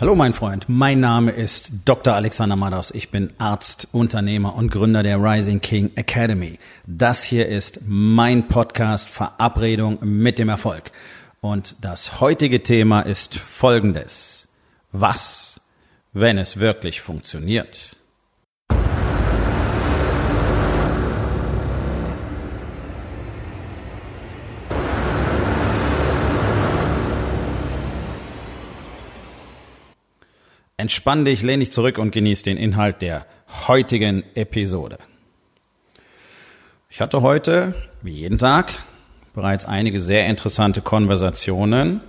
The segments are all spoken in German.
Hallo mein Freund, mein Name ist Dr. Alexander Madaus. Ich bin Arzt, Unternehmer und Gründer der Rising King Academy. Das hier ist mein Podcast Verabredung mit dem Erfolg. Und das heutige Thema ist folgendes. Was, wenn es wirklich funktioniert? Entspann dich, lehn dich zurück und genieß den Inhalt der heutigen Episode. Ich hatte heute, wie jeden Tag, bereits einige sehr interessante Konversationen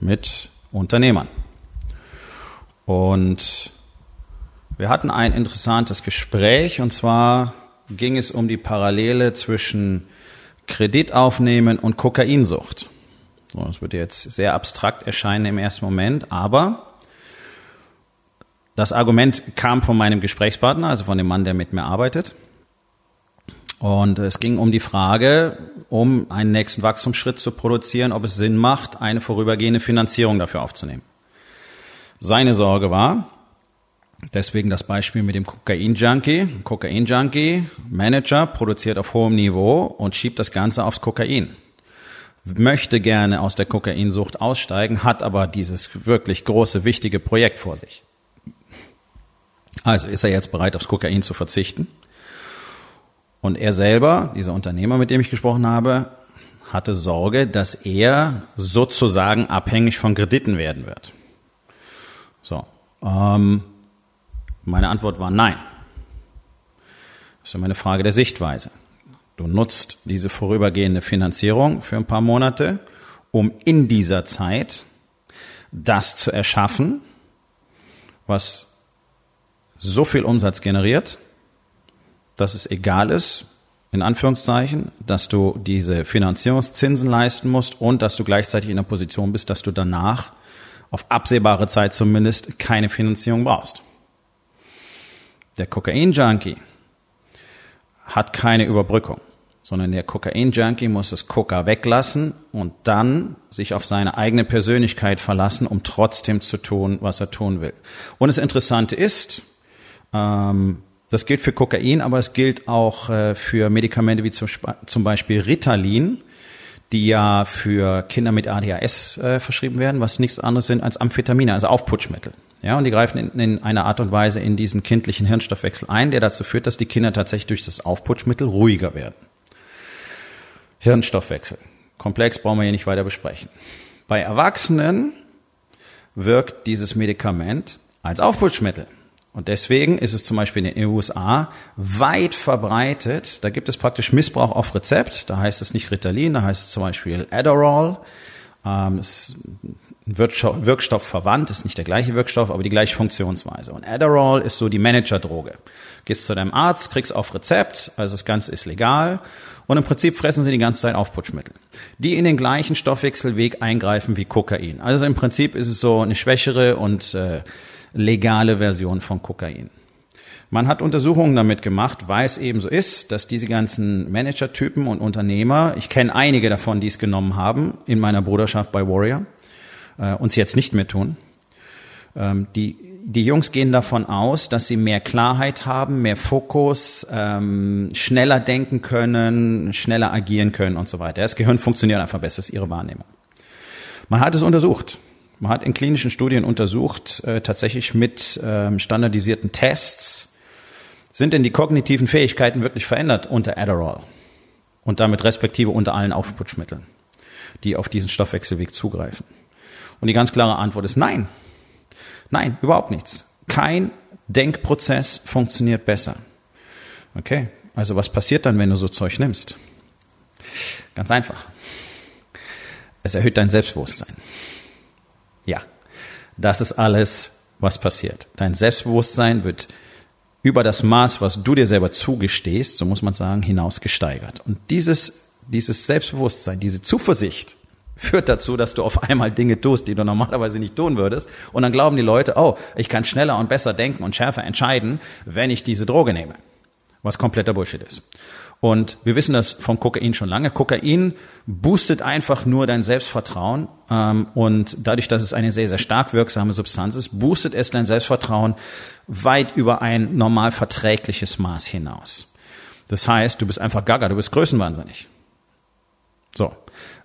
mit Unternehmern. Und wir hatten ein interessantes Gespräch und zwar ging es um die Parallele zwischen Kreditaufnehmen und Kokainsucht. So, das wird jetzt sehr abstrakt erscheinen im ersten Moment, aber das Argument kam von meinem Gesprächspartner, also von dem Mann, der mit mir arbeitet. Und es ging um die Frage, um einen nächsten Wachstumsschritt zu produzieren, ob es Sinn macht, eine vorübergehende Finanzierung dafür aufzunehmen. Seine Sorge war, deswegen das Beispiel mit dem Kokain-Junkie. Kokain-Junkie, Manager, produziert auf hohem Niveau und schiebt das Ganze aufs Kokain. Möchte gerne aus der Kokainsucht aussteigen, hat aber dieses wirklich große, wichtige Projekt vor sich. Also ist er jetzt bereit, aufs Kokain zu verzichten? Und er selber, dieser Unternehmer, mit dem ich gesprochen habe, hatte Sorge, dass er sozusagen abhängig von Krediten werden wird. So, ähm, meine Antwort war nein. Das ist immer eine Frage der Sichtweise. Du nutzt diese vorübergehende Finanzierung für ein paar Monate, um in dieser Zeit das zu erschaffen, was so viel Umsatz generiert, dass es egal ist, in Anführungszeichen, dass du diese Finanzierungszinsen leisten musst und dass du gleichzeitig in der Position bist, dass du danach auf absehbare Zeit zumindest keine Finanzierung brauchst. Der Kokain-Junkie hat keine Überbrückung, sondern der Kokain-Junkie muss das Coca weglassen und dann sich auf seine eigene Persönlichkeit verlassen, um trotzdem zu tun, was er tun will. Und das Interessante ist, ähm, das gilt für Kokain, aber es gilt auch äh, für Medikamente wie zum, zum, Beispiel Ritalin, die ja für Kinder mit ADHS äh, verschrieben werden, was nichts anderes sind als Amphetamine, also Aufputschmittel. Ja, und die greifen in, in einer Art und Weise in diesen kindlichen Hirnstoffwechsel ein, der dazu führt, dass die Kinder tatsächlich durch das Aufputschmittel ruhiger werden. Hirnstoffwechsel. Komplex brauchen wir hier nicht weiter besprechen. Bei Erwachsenen wirkt dieses Medikament als Aufputschmittel. Und deswegen ist es zum Beispiel in den USA weit verbreitet. Da gibt es praktisch Missbrauch auf Rezept. Da heißt es nicht Ritalin, da heißt es zum Beispiel Adderall. Ähm, ist ein Wirkstoff verwandt, ist nicht der gleiche Wirkstoff, aber die gleiche Funktionsweise. Und Adderall ist so die Managerdroge. Gehst zu deinem Arzt, kriegst auf Rezept, also das Ganze ist legal. Und im Prinzip fressen sie die ganze Zeit Aufputschmittel, die in den gleichen Stoffwechselweg eingreifen wie Kokain. Also im Prinzip ist es so eine schwächere und äh, legale Version von Kokain. Man hat Untersuchungen damit gemacht, weil es eben so ist, dass diese ganzen Managertypen und Unternehmer, ich kenne einige davon, die es genommen haben in meiner Bruderschaft bei Warrior, äh, uns jetzt nicht mehr tun. Ähm, die, die Jungs gehen davon aus, dass sie mehr Klarheit haben, mehr Fokus, ähm, schneller denken können, schneller agieren können und so weiter. Das Gehirn funktioniert einfach besser, das ist ihre Wahrnehmung. Man hat es untersucht. Man hat in klinischen Studien untersucht, äh, tatsächlich mit ähm, standardisierten Tests, sind denn die kognitiven Fähigkeiten wirklich verändert unter Adderall und damit respektive unter allen Aufputschmitteln, die auf diesen Stoffwechselweg zugreifen? Und die ganz klare Antwort ist nein. Nein, überhaupt nichts. Kein Denkprozess funktioniert besser. Okay, also was passiert dann, wenn du so Zeug nimmst? Ganz einfach. Es erhöht dein Selbstbewusstsein. Ja, das ist alles, was passiert. Dein Selbstbewusstsein wird über das Maß, was du dir selber zugestehst, so muss man sagen, hinaus gesteigert. Und dieses, dieses Selbstbewusstsein, diese Zuversicht führt dazu, dass du auf einmal Dinge tust, die du normalerweise nicht tun würdest. Und dann glauben die Leute, oh, ich kann schneller und besser denken und schärfer entscheiden, wenn ich diese Droge nehme. Was kompletter Bullshit ist. Und wir wissen das vom Kokain schon lange. Kokain boostet einfach nur dein Selbstvertrauen. Ähm, und dadurch, dass es eine sehr, sehr stark wirksame Substanz ist, boostet es dein Selbstvertrauen weit über ein normal verträgliches Maß hinaus. Das heißt, du bist einfach gaga, du bist größenwahnsinnig. So.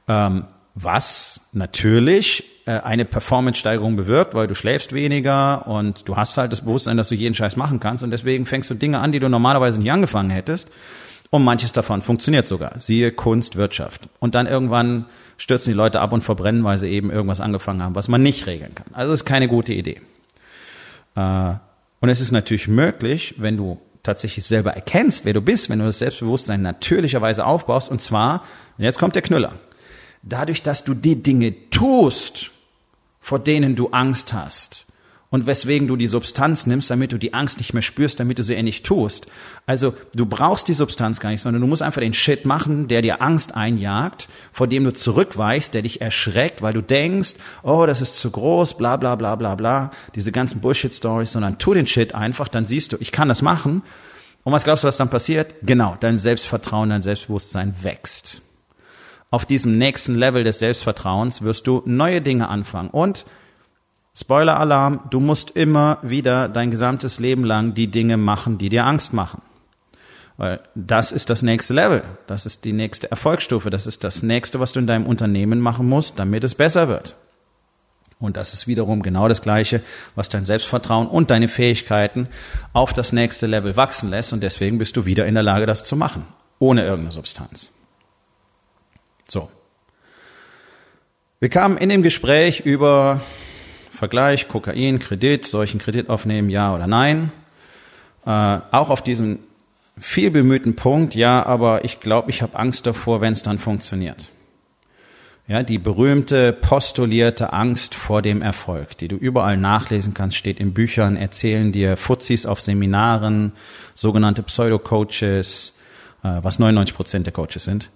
Ähm, was natürlich äh, eine Performance-Steigerung bewirkt, weil du schläfst weniger und du hast halt das Bewusstsein, dass du jeden Scheiß machen kannst und deswegen fängst du Dinge an, die du normalerweise nicht angefangen hättest und manches davon funktioniert sogar. Siehe Kunst, Wirtschaft. Und dann irgendwann stürzen die Leute ab und verbrennen, weil sie eben irgendwas angefangen haben, was man nicht regeln kann. Also ist keine gute Idee. Äh, und es ist natürlich möglich, wenn du tatsächlich selber erkennst, wer du bist, wenn du das Selbstbewusstsein natürlicherweise aufbaust, und zwar, und jetzt kommt der Knüller, dadurch, dass du die Dinge tust, vor denen du Angst hast, und weswegen du die Substanz nimmst, damit du die Angst nicht mehr spürst, damit du sie nicht tust. Also du brauchst die Substanz gar nicht, sondern du musst einfach den Shit machen, der dir Angst einjagt, vor dem du zurückweichst, der dich erschreckt, weil du denkst, oh, das ist zu groß, bla bla bla bla bla, diese ganzen Bullshit-Stories, sondern tu den Shit einfach, dann siehst du, ich kann das machen. Und was glaubst du, was dann passiert? Genau, dein Selbstvertrauen, dein Selbstbewusstsein wächst. Auf diesem nächsten Level des Selbstvertrauens wirst du neue Dinge anfangen und Spoiler-Alarm, du musst immer wieder dein gesamtes Leben lang die Dinge machen, die dir Angst machen. Weil das ist das nächste Level, das ist die nächste Erfolgsstufe, das ist das nächste, was du in deinem Unternehmen machen musst, damit es besser wird. Und das ist wiederum genau das Gleiche, was dein Selbstvertrauen und deine Fähigkeiten auf das nächste Level wachsen lässt. Und deswegen bist du wieder in der Lage, das zu machen, ohne irgendeine Substanz. So. Wir kamen in dem Gespräch über Vergleich, Kokain, Kredit, solchen Kredit aufnehmen, ja oder nein. Äh, auch auf diesen viel bemühten Punkt, ja, aber ich glaube, ich habe Angst davor, wenn es dann funktioniert. Ja, die berühmte postulierte Angst vor dem Erfolg, die du überall nachlesen kannst, steht in Büchern, erzählen dir Fuzis auf Seminaren, sogenannte Pseudo-Coaches, äh, was 99 Prozent der Coaches sind,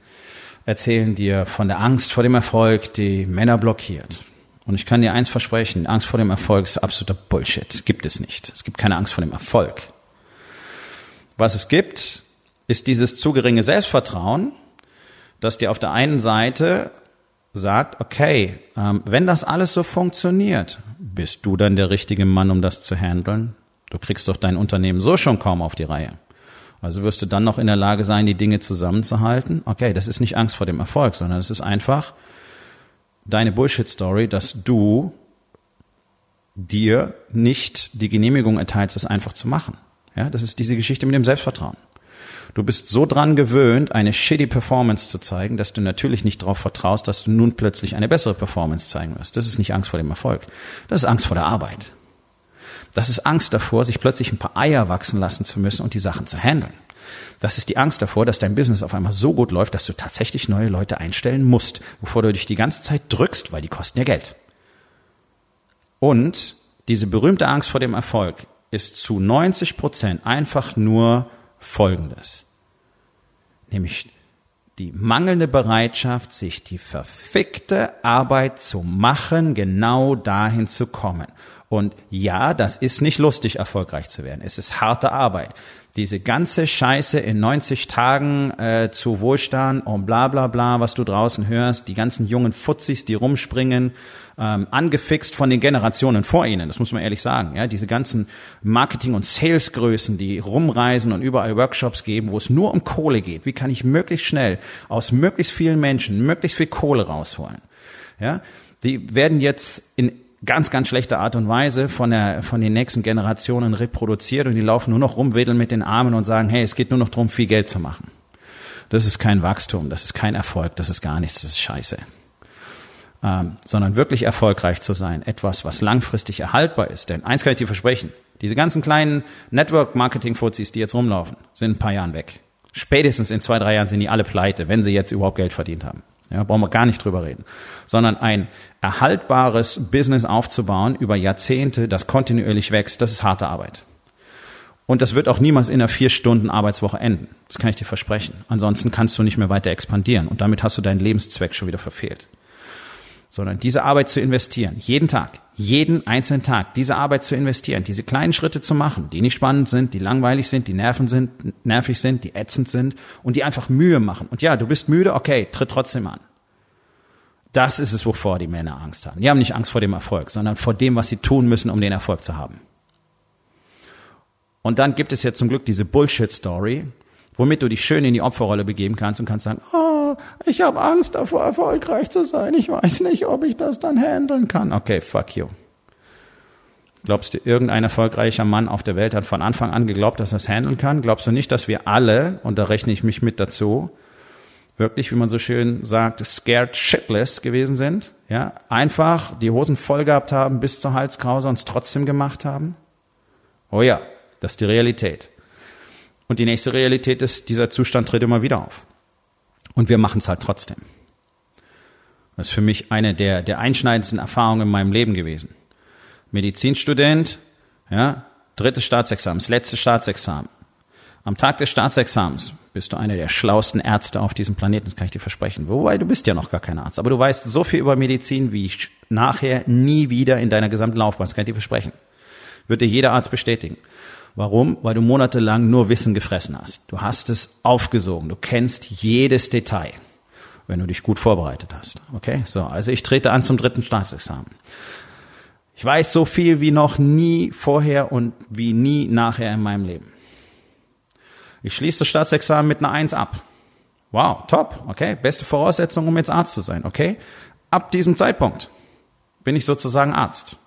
erzählen dir von der Angst vor dem Erfolg, die Männer blockiert. Und ich kann dir eins versprechen, Angst vor dem Erfolg ist absoluter Bullshit. Gibt es nicht. Es gibt keine Angst vor dem Erfolg. Was es gibt, ist dieses zu geringe Selbstvertrauen, das dir auf der einen Seite sagt, okay, ähm, wenn das alles so funktioniert, bist du dann der richtige Mann, um das zu handeln? Du kriegst doch dein Unternehmen so schon kaum auf die Reihe. Also wirst du dann noch in der Lage sein, die Dinge zusammenzuhalten? Okay, das ist nicht Angst vor dem Erfolg, sondern es ist einfach, deine Bullshit-Story, dass du dir nicht die Genehmigung erteilst, das einfach zu machen. Ja, das ist diese Geschichte mit dem Selbstvertrauen. Du bist so dran gewöhnt, eine shitty Performance zu zeigen, dass du natürlich nicht darauf vertraust, dass du nun plötzlich eine bessere Performance zeigen wirst. Das ist nicht Angst vor dem Erfolg. Das ist Angst vor der Arbeit. Das ist Angst davor, sich plötzlich ein paar Eier wachsen lassen zu müssen und die Sachen zu handeln. Das ist die Angst davor, dass dein Business auf einmal so gut läuft, dass du tatsächlich neue Leute einstellen musst, wovor du dich die ganze Zeit drückst, weil die kosten ja Geld. Und diese berühmte Angst vor dem Erfolg ist zu 90 Prozent einfach nur Folgendes. Nämlich die mangelnde Bereitschaft, sich die verfickte Arbeit zu machen, genau dahin zu kommen. Und ja, das ist nicht lustig, erfolgreich zu werden. Es ist harte Arbeit diese ganze Scheiße in 90 Tagen äh, zu Wohlstand und bla bla bla, was du draußen hörst, die ganzen jungen Futzis, die rumspringen, ähm, angefixt von den Generationen vor ihnen, das muss man ehrlich sagen. Ja, diese ganzen Marketing- und Salesgrößen, die rumreisen und überall Workshops geben, wo es nur um Kohle geht. Wie kann ich möglichst schnell aus möglichst vielen Menschen möglichst viel Kohle rausholen? Ja, die werden jetzt in ganz, ganz schlechte Art und Weise von, der, von den nächsten Generationen reproduziert und die laufen nur noch rum, wedeln mit den Armen und sagen, hey, es geht nur noch darum, viel Geld zu machen. Das ist kein Wachstum, das ist kein Erfolg, das ist gar nichts, das ist scheiße. Ähm, sondern wirklich erfolgreich zu sein, etwas, was langfristig erhaltbar ist. Denn eins kann ich dir versprechen, diese ganzen kleinen Network-Marketing-Fuzis, die jetzt rumlaufen, sind ein paar Jahren weg. Spätestens in zwei, drei Jahren sind die alle pleite, wenn sie jetzt überhaupt Geld verdient haben. Ja, brauchen wir gar nicht drüber reden. Sondern ein erhaltbares Business aufzubauen über Jahrzehnte, das kontinuierlich wächst, das ist harte Arbeit. Und das wird auch niemals in einer vier Stunden Arbeitswoche enden. Das kann ich dir versprechen. Ansonsten kannst du nicht mehr weiter expandieren und damit hast du deinen Lebenszweck schon wieder verfehlt. Sondern diese Arbeit zu investieren, jeden Tag, jeden einzelnen Tag, diese Arbeit zu investieren, diese kleinen Schritte zu machen, die nicht spannend sind, die langweilig sind, die nerven sind, nervig sind, die ätzend sind und die einfach Mühe machen. Und ja, du bist müde, okay, tritt trotzdem an. Das ist es, wovor die Männer Angst haben. Die haben nicht Angst vor dem Erfolg, sondern vor dem, was sie tun müssen, um den Erfolg zu haben. Und dann gibt es jetzt zum Glück diese Bullshit-Story, womit du dich schön in die Opferrolle begeben kannst und kannst sagen, oh, ich habe Angst davor, erfolgreich zu sein. Ich weiß nicht, ob ich das dann handeln kann. Okay, fuck you. Glaubst du, irgendein erfolgreicher Mann auf der Welt hat von Anfang an geglaubt, dass er es handeln kann? Glaubst du nicht, dass wir alle, und da rechne ich mich mit dazu, wirklich, wie man so schön sagt, scared shitless gewesen sind? Ja, einfach die Hosen voll gehabt haben bis zur Halskrause und es trotzdem gemacht haben? Oh ja, das ist die Realität. Und die nächste Realität ist, dieser Zustand tritt immer wieder auf. Und wir machen es halt trotzdem. Das ist für mich eine der, der einschneidendsten Erfahrungen in meinem Leben gewesen. Medizinstudent, ja, drittes Staatsexamen, das letzte Staatsexamen. Am Tag des Staatsexamens bist du einer der schlauesten Ärzte auf diesem Planeten, das kann ich dir versprechen. Wobei, du bist ja noch gar kein Arzt, aber du weißt so viel über Medizin, wie ich nachher nie wieder in deiner gesamten Laufbahn, das kann ich dir versprechen. Wird dir jeder Arzt bestätigen. Warum? Weil du monatelang nur Wissen gefressen hast. Du hast es aufgesogen. Du kennst jedes Detail, wenn du dich gut vorbereitet hast. Okay? So. Also ich trete an zum dritten Staatsexamen. Ich weiß so viel wie noch nie vorher und wie nie nachher in meinem Leben. Ich schließe das Staatsexamen mit einer Eins ab. Wow, top, okay, beste Voraussetzung, um jetzt Arzt zu sein, okay? Ab diesem Zeitpunkt bin ich sozusagen Arzt.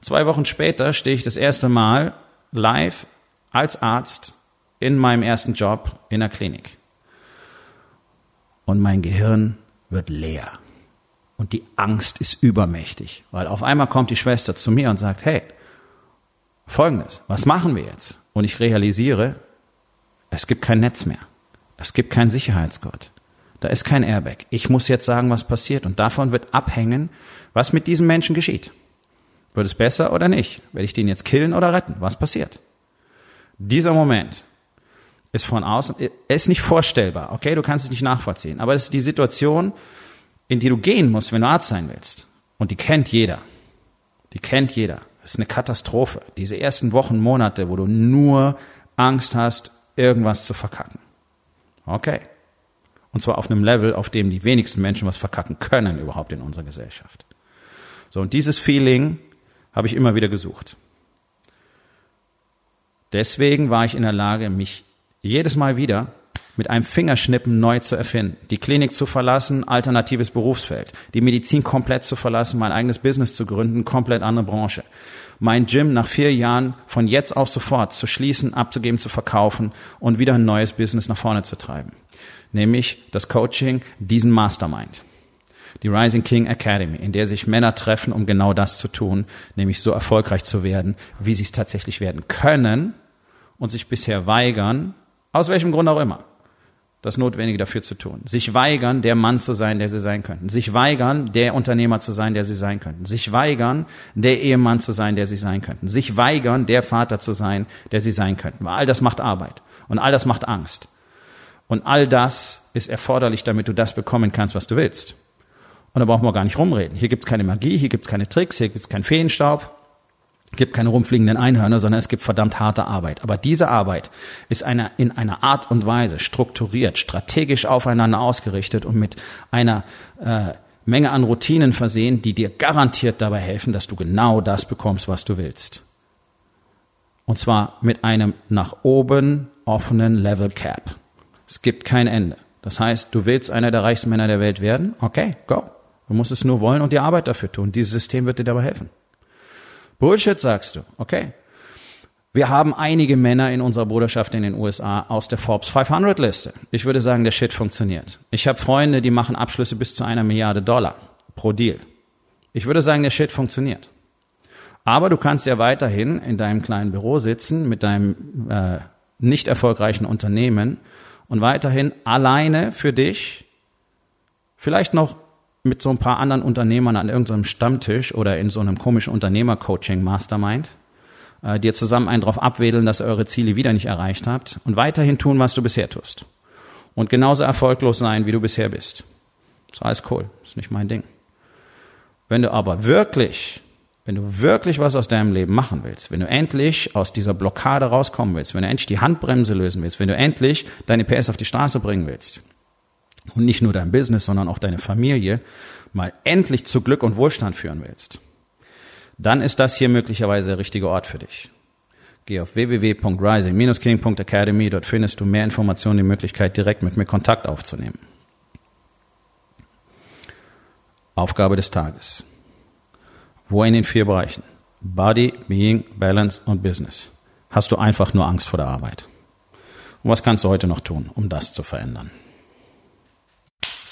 Zwei Wochen später stehe ich das erste Mal live als Arzt in meinem ersten Job in der Klinik. Und mein Gehirn wird leer. Und die Angst ist übermächtig, weil auf einmal kommt die Schwester zu mir und sagt, hey, folgendes, was machen wir jetzt? Und ich realisiere, es gibt kein Netz mehr. Es gibt keinen Sicherheitsgurt. Da ist kein Airbag. Ich muss jetzt sagen, was passiert. Und davon wird abhängen, was mit diesem Menschen geschieht. Wird es besser oder nicht? Werde ich den jetzt killen oder retten? Was passiert? Dieser Moment ist von außen, ist nicht vorstellbar, okay? Du kannst es nicht nachvollziehen. Aber es ist die Situation, in die du gehen musst, wenn du Arzt sein willst. Und die kennt jeder. Die kennt jeder. Es ist eine Katastrophe. Diese ersten Wochen, Monate, wo du nur Angst hast, irgendwas zu verkacken. Okay. Und zwar auf einem Level, auf dem die wenigsten Menschen was verkacken können überhaupt in unserer Gesellschaft. So, und dieses Feeling habe ich immer wieder gesucht. Deswegen war ich in der Lage, mich jedes Mal wieder mit einem Fingerschnippen neu zu erfinden, die Klinik zu verlassen, alternatives Berufsfeld, die Medizin komplett zu verlassen, mein eigenes Business zu gründen, komplett andere Branche, mein Gym nach vier Jahren von jetzt auf sofort zu schließen, abzugeben, zu verkaufen und wieder ein neues Business nach vorne zu treiben, nämlich das Coaching, diesen Mastermind die Rising King Academy, in der sich Männer treffen, um genau das zu tun, nämlich so erfolgreich zu werden, wie sie es tatsächlich werden können und sich bisher weigern, aus welchem Grund auch immer, das Notwendige dafür zu tun. Sich weigern, der Mann zu sein, der sie sein könnten. Sich weigern, der Unternehmer zu sein, der sie sein könnten. Sich weigern, der Ehemann zu sein, der sie sein könnten. Sich weigern, der Vater zu sein, der sie sein könnten. Weil all das macht Arbeit. Und all das macht Angst. Und all das ist erforderlich, damit du das bekommen kannst, was du willst. Und da brauchen wir gar nicht rumreden. Hier gibt's keine Magie, hier gibt's keine Tricks, hier gibt's keinen Feenstaub, gibt keine rumfliegenden Einhörner, sondern es gibt verdammt harte Arbeit. Aber diese Arbeit ist eine, in einer Art und Weise strukturiert, strategisch aufeinander ausgerichtet und mit einer äh, Menge an Routinen versehen, die dir garantiert dabei helfen, dass du genau das bekommst, was du willst. Und zwar mit einem nach oben offenen Level Cap. Es gibt kein Ende. Das heißt, du willst einer der reichsten Männer der Welt werden? Okay, go. Du musst es nur wollen und die Arbeit dafür tun. Dieses System wird dir dabei helfen. Bullshit sagst du. Okay. Wir haben einige Männer in unserer Bruderschaft in den USA aus der Forbes 500 Liste. Ich würde sagen, der Shit funktioniert. Ich habe Freunde, die machen Abschlüsse bis zu einer Milliarde Dollar pro Deal. Ich würde sagen, der Shit funktioniert. Aber du kannst ja weiterhin in deinem kleinen Büro sitzen mit deinem äh, nicht erfolgreichen Unternehmen und weiterhin alleine für dich vielleicht noch mit so ein paar anderen Unternehmern an irgendeinem Stammtisch oder in so einem komischen Unternehmer-Coaching-Mastermind, äh, dir zusammen einen drauf abwedeln, dass ihr eure Ziele wieder nicht erreicht habt und weiterhin tun, was du bisher tust. Und genauso erfolglos sein, wie du bisher bist. Ist alles cool. Ist nicht mein Ding. Wenn du aber wirklich, wenn du wirklich was aus deinem Leben machen willst, wenn du endlich aus dieser Blockade rauskommen willst, wenn du endlich die Handbremse lösen willst, wenn du endlich deine PS auf die Straße bringen willst und nicht nur dein Business, sondern auch deine Familie mal endlich zu Glück und Wohlstand führen willst, dann ist das hier möglicherweise der richtige Ort für dich. Geh auf www.rising-king.academy, dort findest du mehr Informationen, die Möglichkeit, direkt mit mir Kontakt aufzunehmen. Aufgabe des Tages. Wo in den vier Bereichen Body, Being, Balance und Business hast du einfach nur Angst vor der Arbeit? Und was kannst du heute noch tun, um das zu verändern?